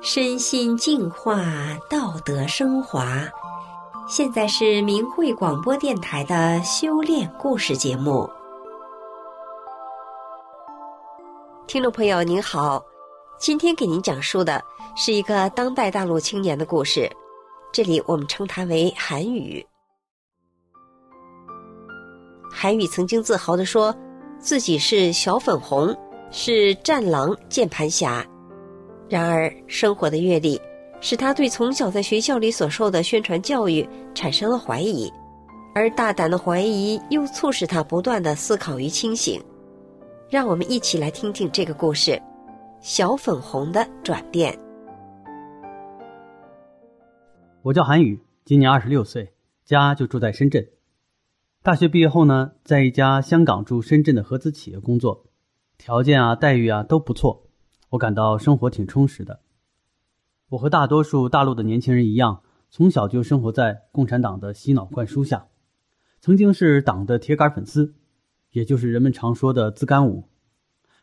身心净化，道德升华。现在是明慧广播电台的修炼故事节目。听众朋友您好，今天给您讲述的是一个当代大陆青年的故事，这里我们称他为韩宇。韩宇曾经自豪地说，自己是小粉红，是战狼键盘侠。然而，生活的阅历使他对从小在学校里所受的宣传教育产生了怀疑，而大胆的怀疑又促使他不断的思考与清醒。让我们一起来听听这个故事：小粉红的转变。我叫韩宇，今年二十六岁，家就住在深圳。大学毕业后呢，在一家香港驻深圳的合资企业工作，条件啊、待遇啊都不错。我感到生活挺充实的。我和大多数大陆的年轻人一样，从小就生活在共产党的洗脑灌输下，曾经是党的铁杆粉丝，也就是人们常说的“自干五”，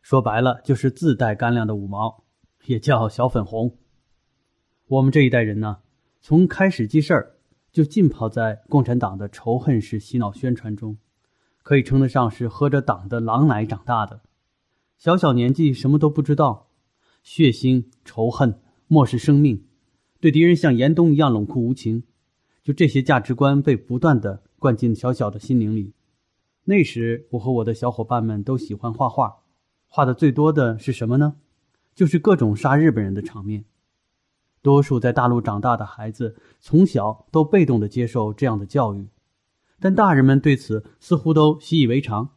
说白了就是自带干粮的五毛，也叫小粉红。我们这一代人呢，从开始记事儿就浸泡在共产党的仇恨式洗脑宣传中，可以称得上是喝着党的狼奶长大的。小小年纪什么都不知道。血腥、仇恨、漠视生命，对敌人像严冬一样冷酷无情，就这些价值观被不断地灌进小小的心灵里。那时，我和我的小伙伴们都喜欢画画，画的最多的是什么呢？就是各种杀日本人的场面。多数在大陆长大的孩子，从小都被动地接受这样的教育，但大人们对此似乎都习以为常，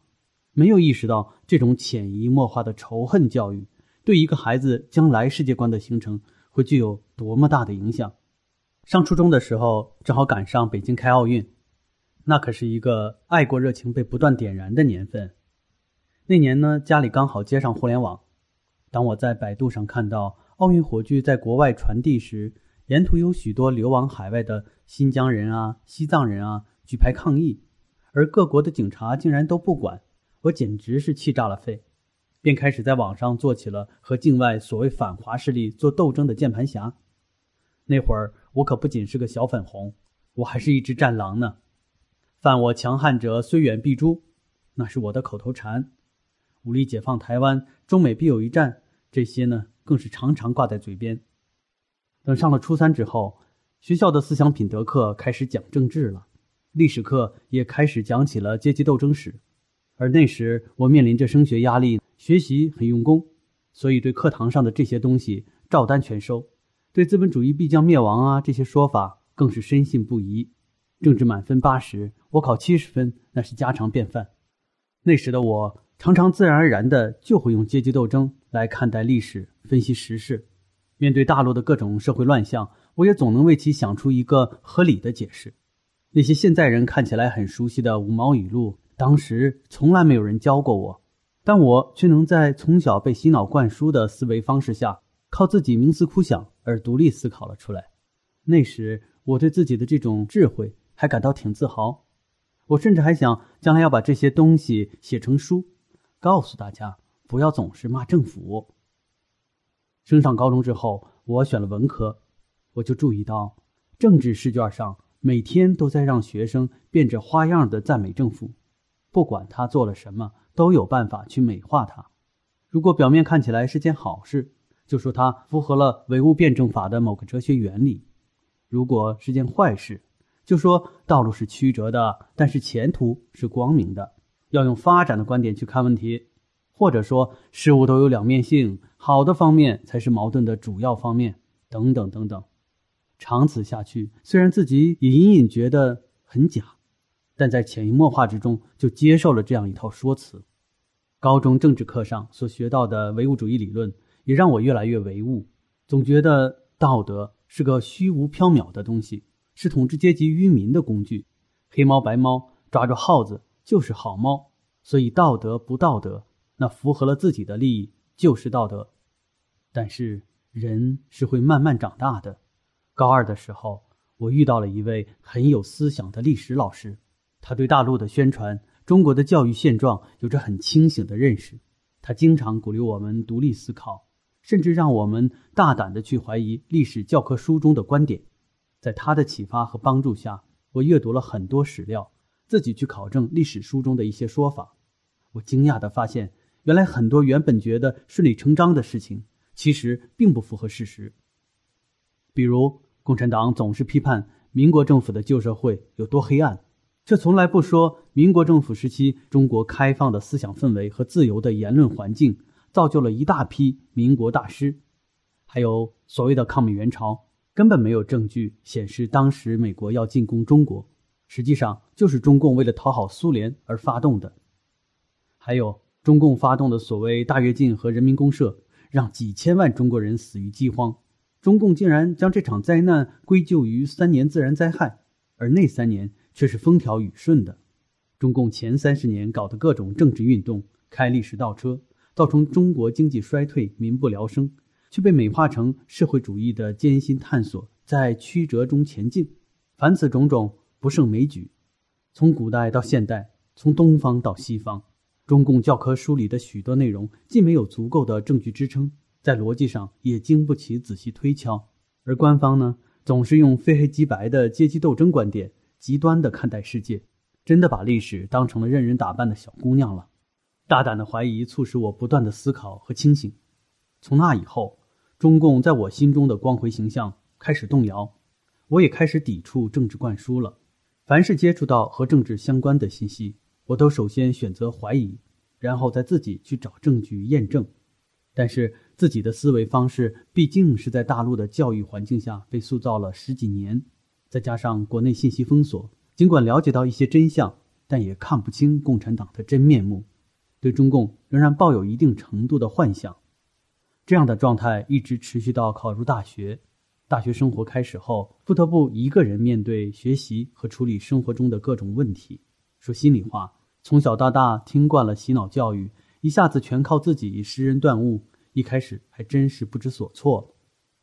没有意识到这种潜移默化的仇恨教育。对一个孩子将来世界观的形成会具有多么大的影响？上初中的时候，正好赶上北京开奥运，那可是一个爱国热情被不断点燃的年份。那年呢，家里刚好接上互联网。当我在百度上看到奥运火炬在国外传递时，沿途有许多流亡海外的新疆人啊、西藏人啊举牌抗议，而各国的警察竟然都不管，我简直是气炸了肺。便开始在网上做起了和境外所谓反华势力做斗争的键盘侠。那会儿我可不仅是个小粉红，我还是一只战狼呢。犯我强悍者，虽远必诛，那是我的口头禅。武力解放台湾，中美必有一战，这些呢更是常常挂在嘴边。等上了初三之后，学校的思想品德课开始讲政治了，历史课也开始讲起了阶级斗争史。而那时我面临着升学压力。学习很用功，所以对课堂上的这些东西照单全收，对资本主义必将灭亡啊这些说法更是深信不疑。政治满分八十，我考七十分那是家常便饭。那时的我常常自然而然的就会用阶级斗争来看待历史，分析时事。面对大陆的各种社会乱象，我也总能为其想出一个合理的解释。那些现在人看起来很熟悉的五毛语录，当时从来没有人教过我。但我却能在从小被洗脑灌输的思维方式下，靠自己冥思苦想而独立思考了出来。那时，我对自己的这种智慧还感到挺自豪。我甚至还想将来要把这些东西写成书，告诉大家不要总是骂政府。升上高中之后，我选了文科，我就注意到政治试卷上每天都在让学生变着花样的赞美政府，不管他做了什么。都有办法去美化它。如果表面看起来是件好事，就说它符合了唯物辩证法的某个哲学原理；如果是件坏事，就说道路是曲折的，但是前途是光明的。要用发展的观点去看问题，或者说事物都有两面性，好的方面才是矛盾的主要方面，等等等等。长此下去，虽然自己也隐隐觉得很假。但在潜移默化之中，就接受了这样一套说辞。高中政治课上所学到的唯物主义理论，也让我越来越唯物，总觉得道德是个虚无缥缈的东西，是统治阶级愚民的工具。黑猫白猫，抓住耗子就是好猫，所以道德不道德，那符合了自己的利益就是道德。但是人是会慢慢长大的。高二的时候，我遇到了一位很有思想的历史老师。他对大陆的宣传中国的教育现状有着很清醒的认识。他经常鼓励我们独立思考，甚至让我们大胆地去怀疑历史教科书中的观点。在他的启发和帮助下，我阅读了很多史料，自己去考证历史书中的一些说法。我惊讶地发现，原来很多原本觉得顺理成章的事情，其实并不符合事实。比如，共产党总是批判民国政府的旧社会有多黑暗，却从来不说民国政府时期中国开放的思想氛围和自由的言论环境，造就了一大批民国大师。还有所谓的抗美援朝。根本没有证据显示当时美国要进攻中国，实际上就是中共为了讨好苏联而发动的。还有中共发动的所谓大跃进和人民公社，让几千万中国人死于饥荒。中共竟然将这场灾难归咎于三年自然灾害，而那三年却是风调雨顺的。中共前三十年搞的各种政治运动，开历史倒车，造成中国经济衰退，民不聊生。却被美化成社会主义的艰辛探索，在曲折中前进。凡此种种，不胜枚举。从古代到现代，从东方到西方，中共教科书里的许多内容，既没有足够的证据支撑，在逻辑上也经不起仔细推敲。而官方呢，总是用非黑即白的阶级斗争观点，极端地看待世界，真的把历史当成了任人打扮的小姑娘了。大胆的怀疑促使我不断的思考和清醒。从那以后，中共在我心中的光辉形象开始动摇，我也开始抵触政治灌输了。凡是接触到和政治相关的信息，我都首先选择怀疑，然后再自己去找证据验证。但是自己的思维方式毕竟是在大陆的教育环境下被塑造了十几年，再加上国内信息封锁，尽管了解到一些真相，但也看不清共产党的真面目，对中共仍然抱有一定程度的幻想。这样的状态一直持续到考入大学。大学生活开始后，不得不一个人面对学习和处理生活中的各种问题。说心里话，从小到大听惯了洗脑教育，一下子全靠自己识人断物，一开始还真是不知所措。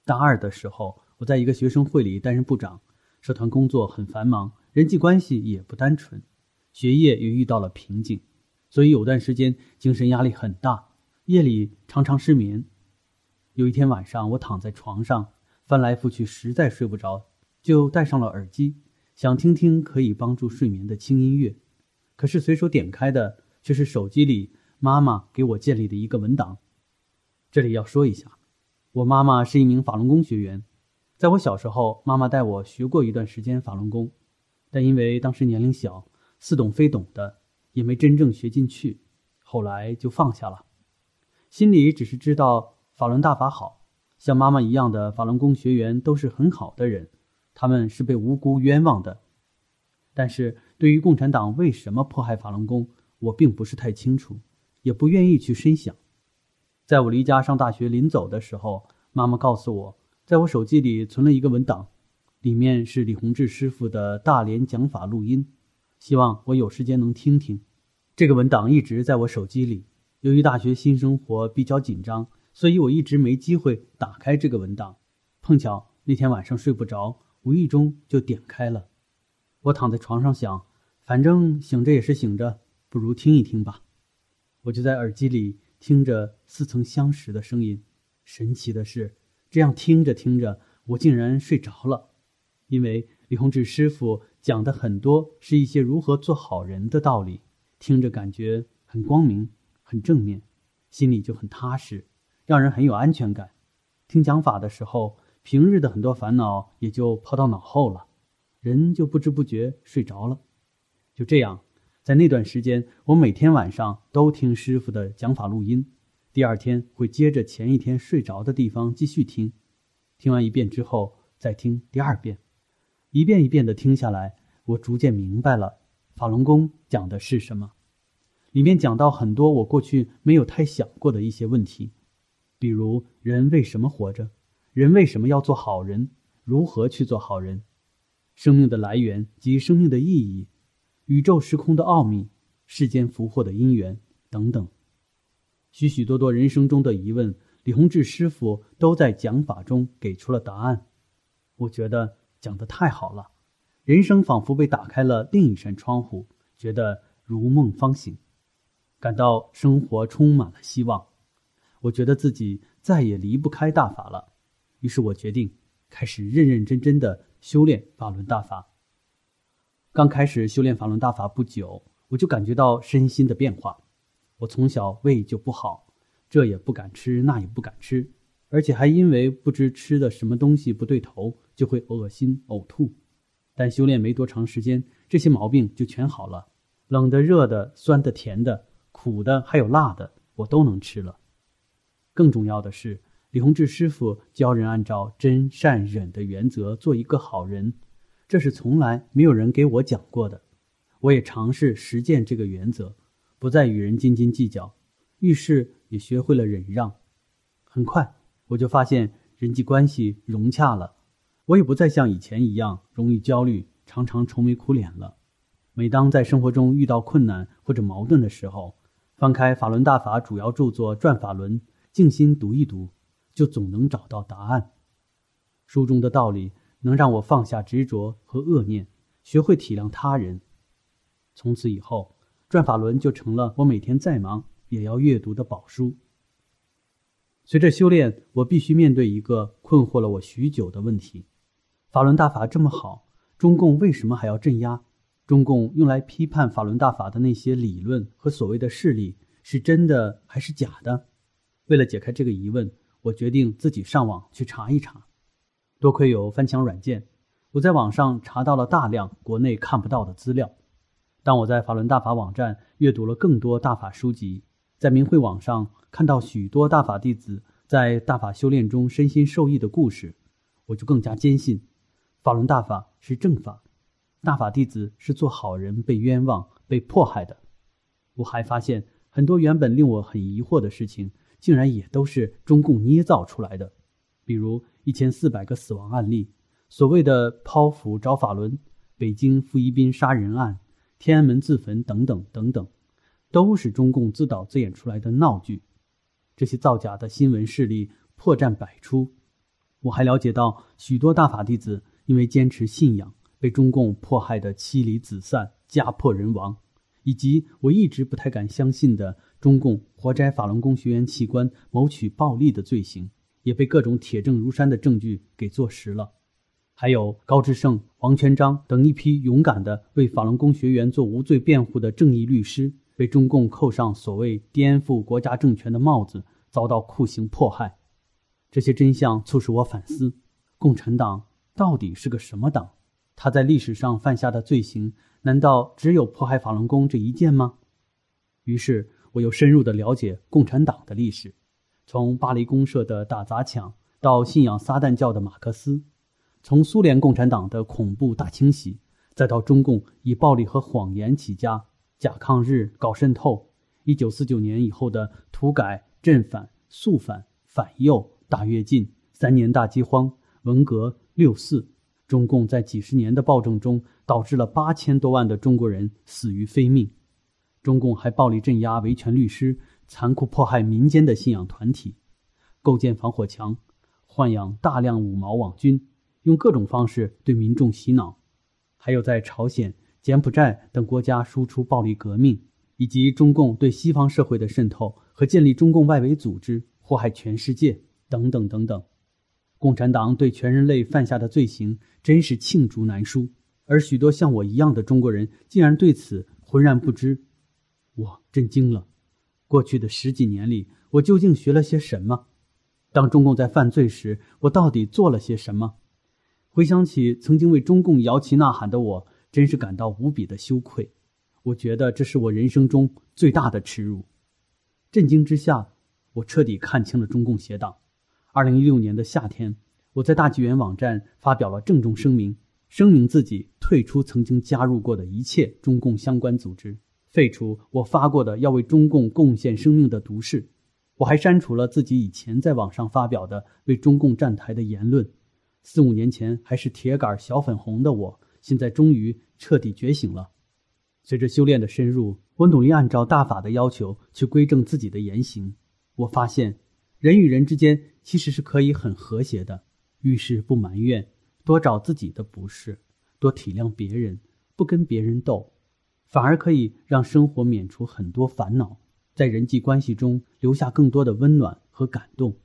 大二的时候，我在一个学生会里担任部长，社团工作很繁忙，人际关系也不单纯，学业也遇到了瓶颈，所以有段时间精神压力很大，夜里常常失眠。有一天晚上，我躺在床上翻来覆去，实在睡不着，就戴上了耳机，想听听可以帮助睡眠的轻音乐。可是随手点开的却是手机里妈妈给我建立的一个文档。这里要说一下，我妈妈是一名法轮功学员，在我小时候，妈妈带我学过一段时间法轮功，但因为当时年龄小，似懂非懂的，也没真正学进去，后来就放下了，心里只是知道。法轮大法好，像妈妈一样的法轮功学员都是很好的人，他们是被无辜冤枉的。但是对于共产党为什么迫害法轮功，我并不是太清楚，也不愿意去深想。在我离家上大学临走的时候，妈妈告诉我，在我手机里存了一个文档，里面是李洪志师傅的大连讲法录音，希望我有时间能听听。这个文档一直在我手机里，由于大学新生活比较紧张。所以我一直没机会打开这个文档，碰巧那天晚上睡不着，无意中就点开了。我躺在床上想，反正醒着也是醒着，不如听一听吧。我就在耳机里听着似曾相识的声音。神奇的是，这样听着听着，我竟然睡着了。因为李洪志师傅讲的很多是一些如何做好人的道理，听着感觉很光明、很正面，心里就很踏实。让人很有安全感。听讲法的时候，平日的很多烦恼也就抛到脑后了，人就不知不觉睡着了。就这样，在那段时间，我每天晚上都听师傅的讲法录音，第二天会接着前一天睡着的地方继续听。听完一遍之后，再听第二遍，一遍一遍的听下来，我逐渐明白了法轮功讲的是什么。里面讲到很多我过去没有太想过的一些问题。比如，人为什么活着？人为什么要做好人？如何去做好人？生命的来源及生命的意义，宇宙时空的奥秘，世间福祸的因缘等等，许许多多人生中的疑问，李洪志师傅都在讲法中给出了答案。我觉得讲得太好了，人生仿佛被打开了另一扇窗户，觉得如梦方醒，感到生活充满了希望。我觉得自己再也离不开大法了，于是我决定开始认认真真的修炼法轮大法。刚开始修炼法轮大法不久，我就感觉到身心的变化。我从小胃就不好，这也不敢吃，那也不敢吃，而且还因为不知吃的什么东西不对头，就会恶心呕吐。但修炼没多长时间，这些毛病就全好了。冷的、热的、酸的、甜的、苦的，还有辣的，我都能吃了。更重要的是，李洪志师傅教人按照真善忍的原则做一个好人，这是从来没有人给我讲过的。我也尝试实践这个原则，不再与人斤斤计较，遇事也学会了忍让。很快，我就发现人际关系融洽了，我也不再像以前一样容易焦虑，常常愁眉苦脸了。每当在生活中遇到困难或者矛盾的时候，翻开法轮大法主要著作《转法轮》。静心读一读，就总能找到答案。书中的道理能让我放下执着和恶念，学会体谅他人。从此以后，《转法轮》就成了我每天再忙也要阅读的宝书。随着修炼，我必须面对一个困惑了我许久的问题：法轮大法这么好，中共为什么还要镇压？中共用来批判法轮大法的那些理论和所谓的事例，是真的还是假的？为了解开这个疑问，我决定自己上网去查一查。多亏有翻墙软件，我在网上查到了大量国内看不到的资料。当我在法轮大法网站阅读了更多大法书籍，在明慧网上看到许多大法弟子在大法修炼中身心受益的故事，我就更加坚信，法轮大法是正法，大法弟子是做好人被冤枉、被迫害的。我还发现很多原本令我很疑惑的事情。竟然也都是中共捏造出来的，比如一千四百个死亡案例，所谓的剖腹找法轮、北京傅一斌杀人案、天安门自焚等等等等，都是中共自导自演出来的闹剧。这些造假的新闻事例破绽百出。我还了解到许多大法弟子因为坚持信仰，被中共迫害得妻离子散、家破人亡。以及我一直不太敢相信的中共活摘法轮功学员器官谋取暴利的罪行，也被各种铁证如山的证据给坐实了。还有高志胜、王全璋等一批勇敢的为法轮功学员做无罪辩护的正义律师，被中共扣上所谓颠覆国家政权的帽子，遭到酷刑迫害。这些真相促使我反思：共产党到底是个什么党？他在历史上犯下的罪行，难道只有迫害法轮功这一件吗？于是，我又深入地了解共产党的历史，从巴黎公社的打砸抢到信仰撒旦教的马克思，从苏联共产党的恐怖大清洗，再到中共以暴力和谎言起家，假抗日、搞渗透，一九四九年以后的土改、镇反、肃反、反右、大跃进、三年大饥荒、文革、六四。中共在几十年的暴政中，导致了八千多万的中国人死于非命。中共还暴力镇压维权律师，残酷迫害民间的信仰团体，构建防火墙，豢养大量五毛网军，用各种方式对民众洗脑。还有在朝鲜、柬埔寨等国家输出暴力革命，以及中共对西方社会的渗透和建立中共外围组织，祸害全世界，等等等等。共产党对全人类犯下的罪行真是罄竹难书，而许多像我一样的中国人竟然对此浑然不知，我震惊了。过去的十几年里，我究竟学了些什么？当中共在犯罪时，我到底做了些什么？回想起曾经为中共摇旗呐喊的我，真是感到无比的羞愧。我觉得这是我人生中最大的耻辱。震惊之下，我彻底看清了中共邪党。二零一六年的夏天，我在大纪元网站发表了郑重声明，声明自己退出曾经加入过的一切中共相关组织，废除我发过的要为中共贡献生命的毒誓。我还删除了自己以前在网上发表的为中共站台的言论。四五年前还是铁杆小粉红的我，现在终于彻底觉醒了。随着修炼的深入，我努力按照大法的要求去规正自己的言行。我发现，人与人之间其实是可以很和谐的，遇事不埋怨，多找自己的不是，多体谅别人，不跟别人斗，反而可以让生活免除很多烦恼，在人际关系中留下更多的温暖和感动。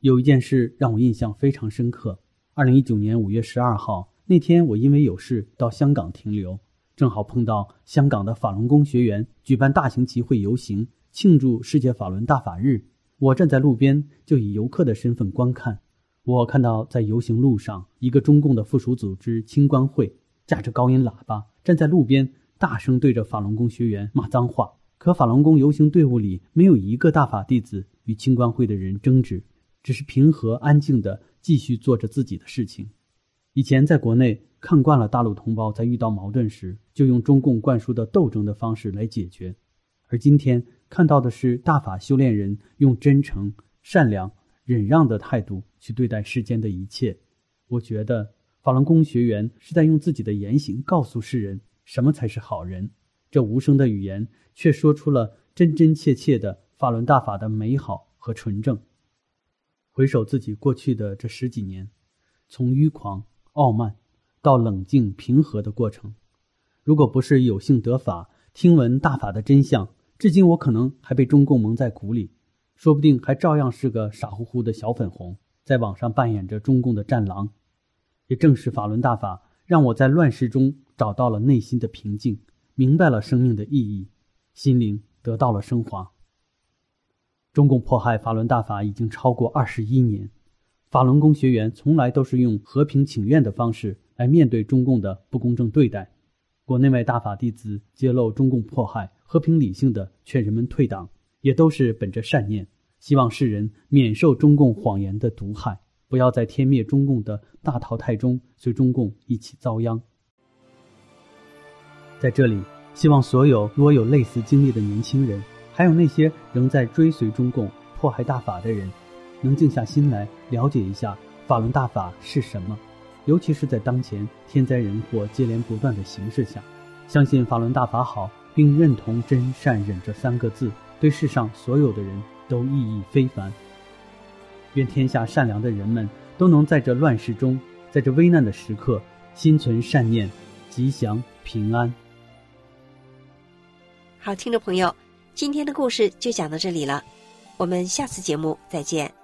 有一件事让我印象非常深刻。二零一九年五月十二号那天，我因为有事到香港停留，正好碰到香港的法轮功学员举办大型集会游行，庆祝世界法轮大法日。我站在路边，就以游客的身份观看。我看到在游行路上，一个中共的附属组织青官会架着高音喇叭，站在路边，大声对着法轮功学员骂脏话。可法轮功游行队伍里没有一个大法弟子与清官会的人争执。只是平和安静的继续做着自己的事情。以前在国内看惯了大陆同胞在遇到矛盾时就用中共灌输的斗争的方式来解决，而今天看到的是大法修炼人用真诚、善良、忍让的态度去对待世间的一切。我觉得法轮功学员是在用自己的言行告诉世人什么才是好人。这无声的语言却说出了真真切切的法轮大法的美好和纯正。回首自己过去的这十几年，从迂狂、傲慢到冷静、平和的过程，如果不是有幸得法、听闻大法的真相，至今我可能还被中共蒙在鼓里，说不定还照样是个傻乎乎的小粉红，在网上扮演着中共的战狼。也正是法轮大法，让我在乱世中找到了内心的平静，明白了生命的意义，心灵得到了升华。中共迫害法轮大法已经超过二十一年，法轮功学员从来都是用和平请愿的方式来面对中共的不公正对待。国内外大法弟子揭露中共迫害，和平理性的劝人们退党，也都是本着善念，希望世人免受中共谎言的毒害，不要在天灭中共的大淘汰中随中共一起遭殃。在这里，希望所有如果有类似经历的年轻人。还有那些仍在追随中共迫害大法的人，能静下心来了解一下法轮大法是什么，尤其是在当前天灾人祸接连不断的形势下，相信法轮大法好，并认同真善忍这三个字对世上所有的人都意义非凡。愿天下善良的人们都能在这乱世中，在这危难的时刻，心存善念，吉祥平安。好，听众朋友。今天的故事就讲到这里了，我们下次节目再见。